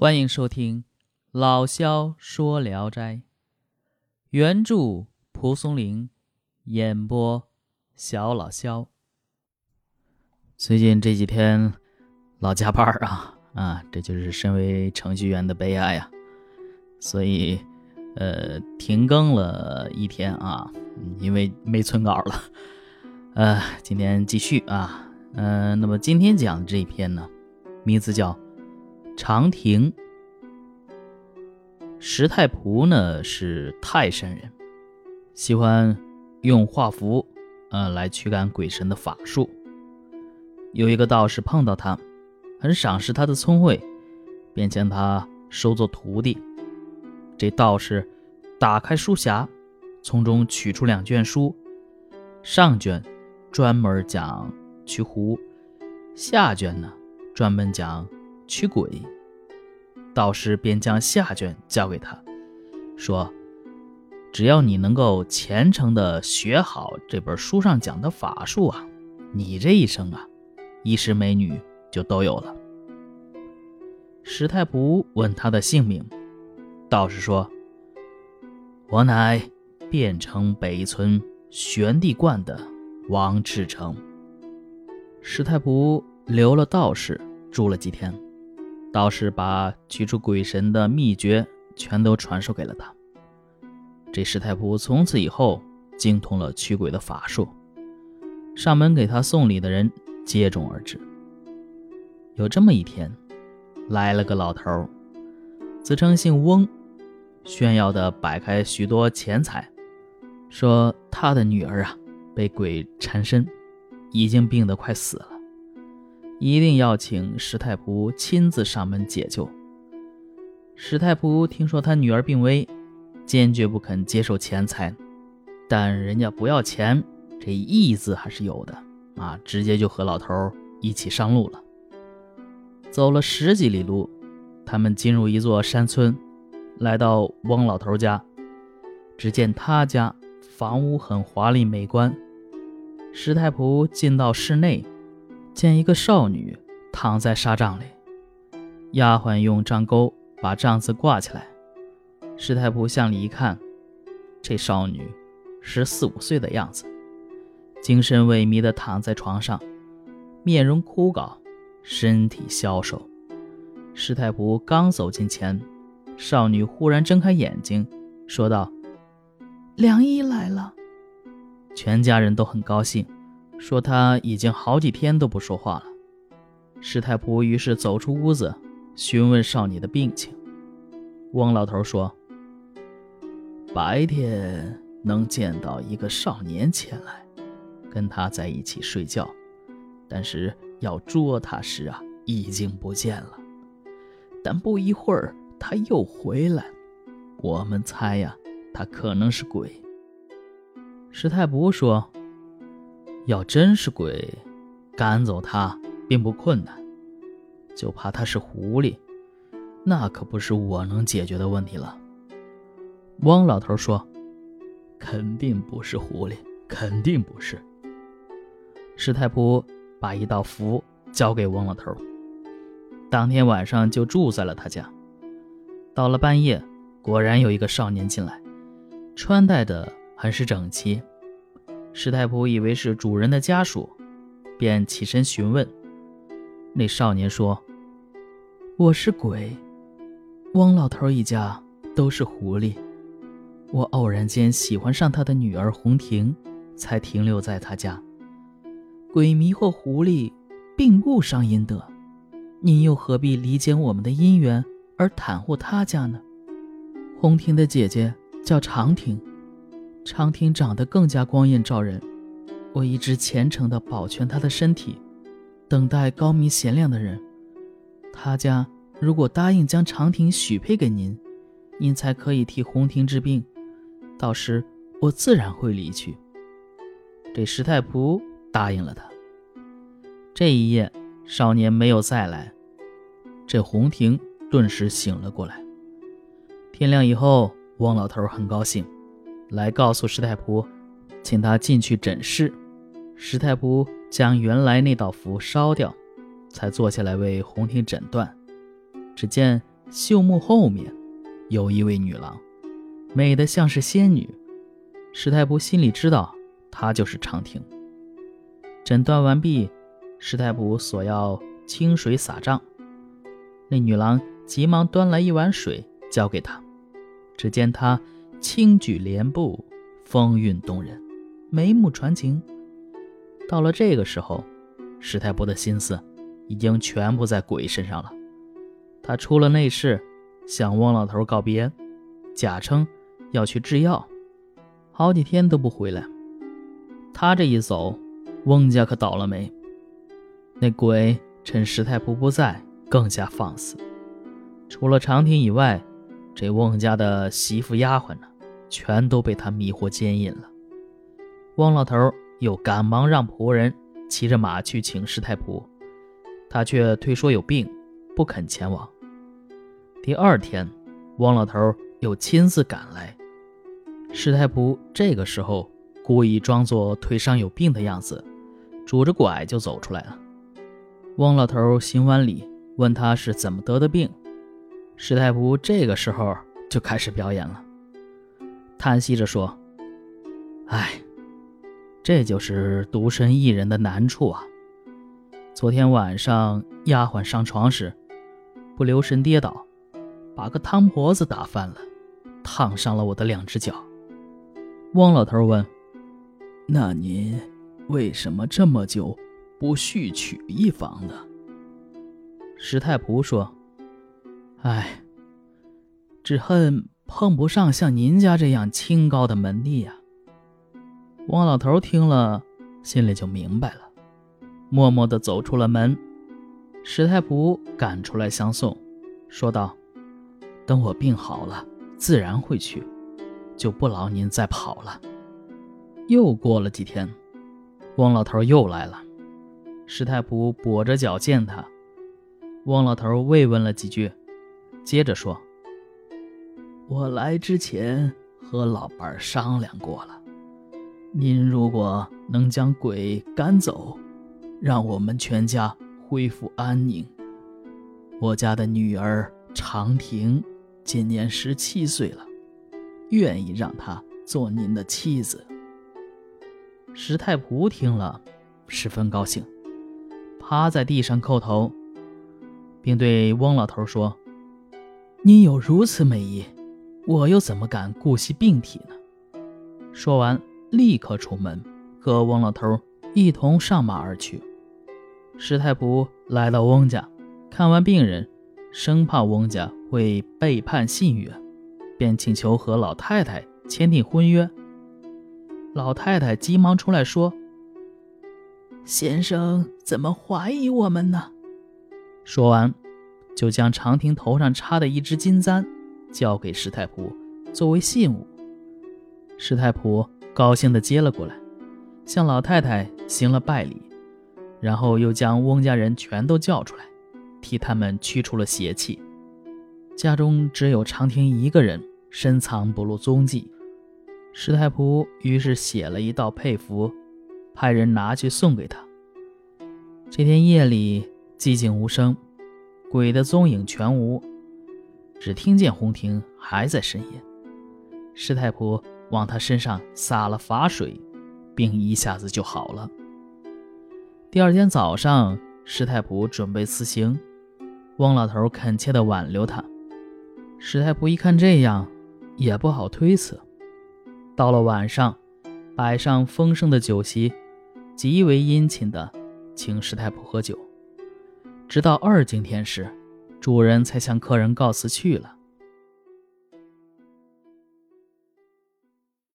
欢迎收听老萧说聊斋，原著蒲松龄，演播小老萧。最近这几天老加班啊啊，这就是身为程序员的悲哀呀。所以，呃，停更了一天啊，因为没存稿了。呃，今天继续啊，嗯，那么今天讲这一篇呢，名字叫《长亭》。石太仆呢是泰山人，喜欢用画符，呃，来驱赶鬼神的法术。有一个道士碰到他，很赏识他的聪慧，便将他收作徒弟。这道士打开书匣，从中取出两卷书，上卷专门讲驱狐，下卷呢专门讲驱鬼。道士便将下卷交给他，说：“只要你能够虔诚的学好这本书上讲的法术啊，你这一生啊，衣食美女就都有了。”石太仆问他的姓名。道士说：“我乃汴城北村玄帝观的王志成。”石太仆留了道士住了几天，道士把驱除鬼神的秘诀全都传授给了他。这师太仆从此以后精通了驱鬼的法术，上门给他送礼的人接踵而至。有这么一天，来了个老头，自称姓翁。炫耀地摆开许多钱财，说他的女儿啊被鬼缠身，已经病得快死了，一定要请石太仆亲自上门解救。石太仆听说他女儿病危，坚决不肯接受钱财，但人家不要钱，这义字还是有的啊，直接就和老头一起上路了。走了十几里路，他们进入一座山村。来到翁老头家，只见他家房屋很华丽美观。石太仆进到室内，见一个少女躺在纱帐里，丫鬟用帐钩把帐子挂起来。师太仆向里一看，这少女十四五岁的样子，精神萎靡地躺在床上，面容枯槁，身体消瘦。师太仆刚走近前。少女忽然睁开眼睛，说道：“良医来了。”全家人都很高兴，说他已经好几天都不说话了。石太仆于是走出屋子，询问少女的病情。翁老头说：“白天能见到一个少年前来，跟他在一起睡觉，但是要捉他时啊，已经不见了。但不一会儿。”他又回来，我们猜呀，他可能是鬼。石太仆说：“要真是鬼，赶走他并不困难，就怕他是狐狸，那可不是我能解决的问题了。”汪老头说：“肯定不是狐狸，肯定不是。”石太仆把一道符交给汪老头，当天晚上就住在了他家。到了半夜，果然有一个少年进来，穿戴的很是整齐。石太仆以为是主人的家属，便起身询问。那少年说：“我是鬼，汪老头一家都是狐狸。我偶然间喜欢上他的女儿红婷，才停留在他家。鬼迷惑狐狸，并不伤阴德，您又何必理解我们的姻缘？”而袒护他家呢？红婷的姐姐叫长婷，长亭长得更加光艳照人。我一直虔诚地保全他的身体，等待高明贤良的人。他家如果答应将长亭许配给您，您才可以替红婷治病。到时我自然会离去。这石太仆答应了他。这一夜，少年没有再来。这红婷。顿时醒了过来。天亮以后，汪老头很高兴，来告诉石太仆，请他进去诊视。石太仆将原来那道符烧掉，才坐下来为红婷诊断。只见绣幕后面有一位女郎，美得像是仙女。史太仆心里知道，她就是长亭。诊断完毕，史太仆索要清水洒帐。那女郎急忙端来一碗水，交给他。只见他轻举莲步，风韵动人，眉目传情。到了这个时候，史太仆的心思已经全部在鬼身上了。他出了内室，向翁老头告别，假称要去制药，好几天都不回来。他这一走，翁家可倒了霉。那鬼趁史太仆不在，更加放肆。除了长亭以外，这翁家的媳妇丫鬟呢，全都被他迷惑奸淫了。翁老头又赶忙让仆人骑着马去请师太仆，他却推说有病，不肯前往。第二天，汪老头又亲自赶来。师太仆这个时候故意装作腿上有病的样子，拄着拐就走出来了。汪老头行完礼，问他是怎么得的病。师太仆这个时候就开始表演了，叹息着说：“哎，这就是独身一人的难处啊！昨天晚上丫鬟上床时，不留神跌倒。”把个汤婆子打翻了，烫伤了我的两只脚。汪老头问：“那您为什么这么久不续娶一房呢？”石太仆说：“哎，只恨碰不上像您家这样清高的门第呀。”汪老头听了，心里就明白了，默默地走出了门。史太仆赶出来相送，说道。等我病好了，自然会去，就不劳您再跑了。又过了几天，汪老头又来了。史太仆跛着脚见他，汪老头慰问了几句，接着说：“我来之前和老伴商量过了，您如果能将鬼赶走，让我们全家恢复安宁，我家的女儿长亭。”今年十七岁了，愿意让她做您的妻子。石太仆听了，十分高兴，趴在地上叩头，并对翁老头说：“您有如此美意，我又怎么敢顾惜病体呢？”说完，立刻出门，和翁老头一同上马而去。石太仆来到翁家，看完病人。生怕翁家会背叛信约，便请求和老太太签订婚约。老太太急忙出来说：“先生怎么怀疑我们呢？”说完，就将长亭头上插的一只金簪交给石太仆作为信物。石太仆高兴地接了过来，向老太太行了拜礼，然后又将翁家人全都叫出来。替他们驱除了邪气，家中只有长亭一个人深藏不露踪迹。石太仆于是写了一道佩符，派人拿去送给他。这天夜里寂静无声，鬼的踪影全无，只听见红亭还在呻吟。师太婆往他身上洒了法水，病一下子就好了。第二天早上，师太婆准备辞行。汪老头恳切地挽留他，师太婆一看这样，也不好推辞。到了晚上，摆上丰盛的酒席，极为殷勤地请师太婆喝酒。直到二更天时，主人才向客人告辞去了。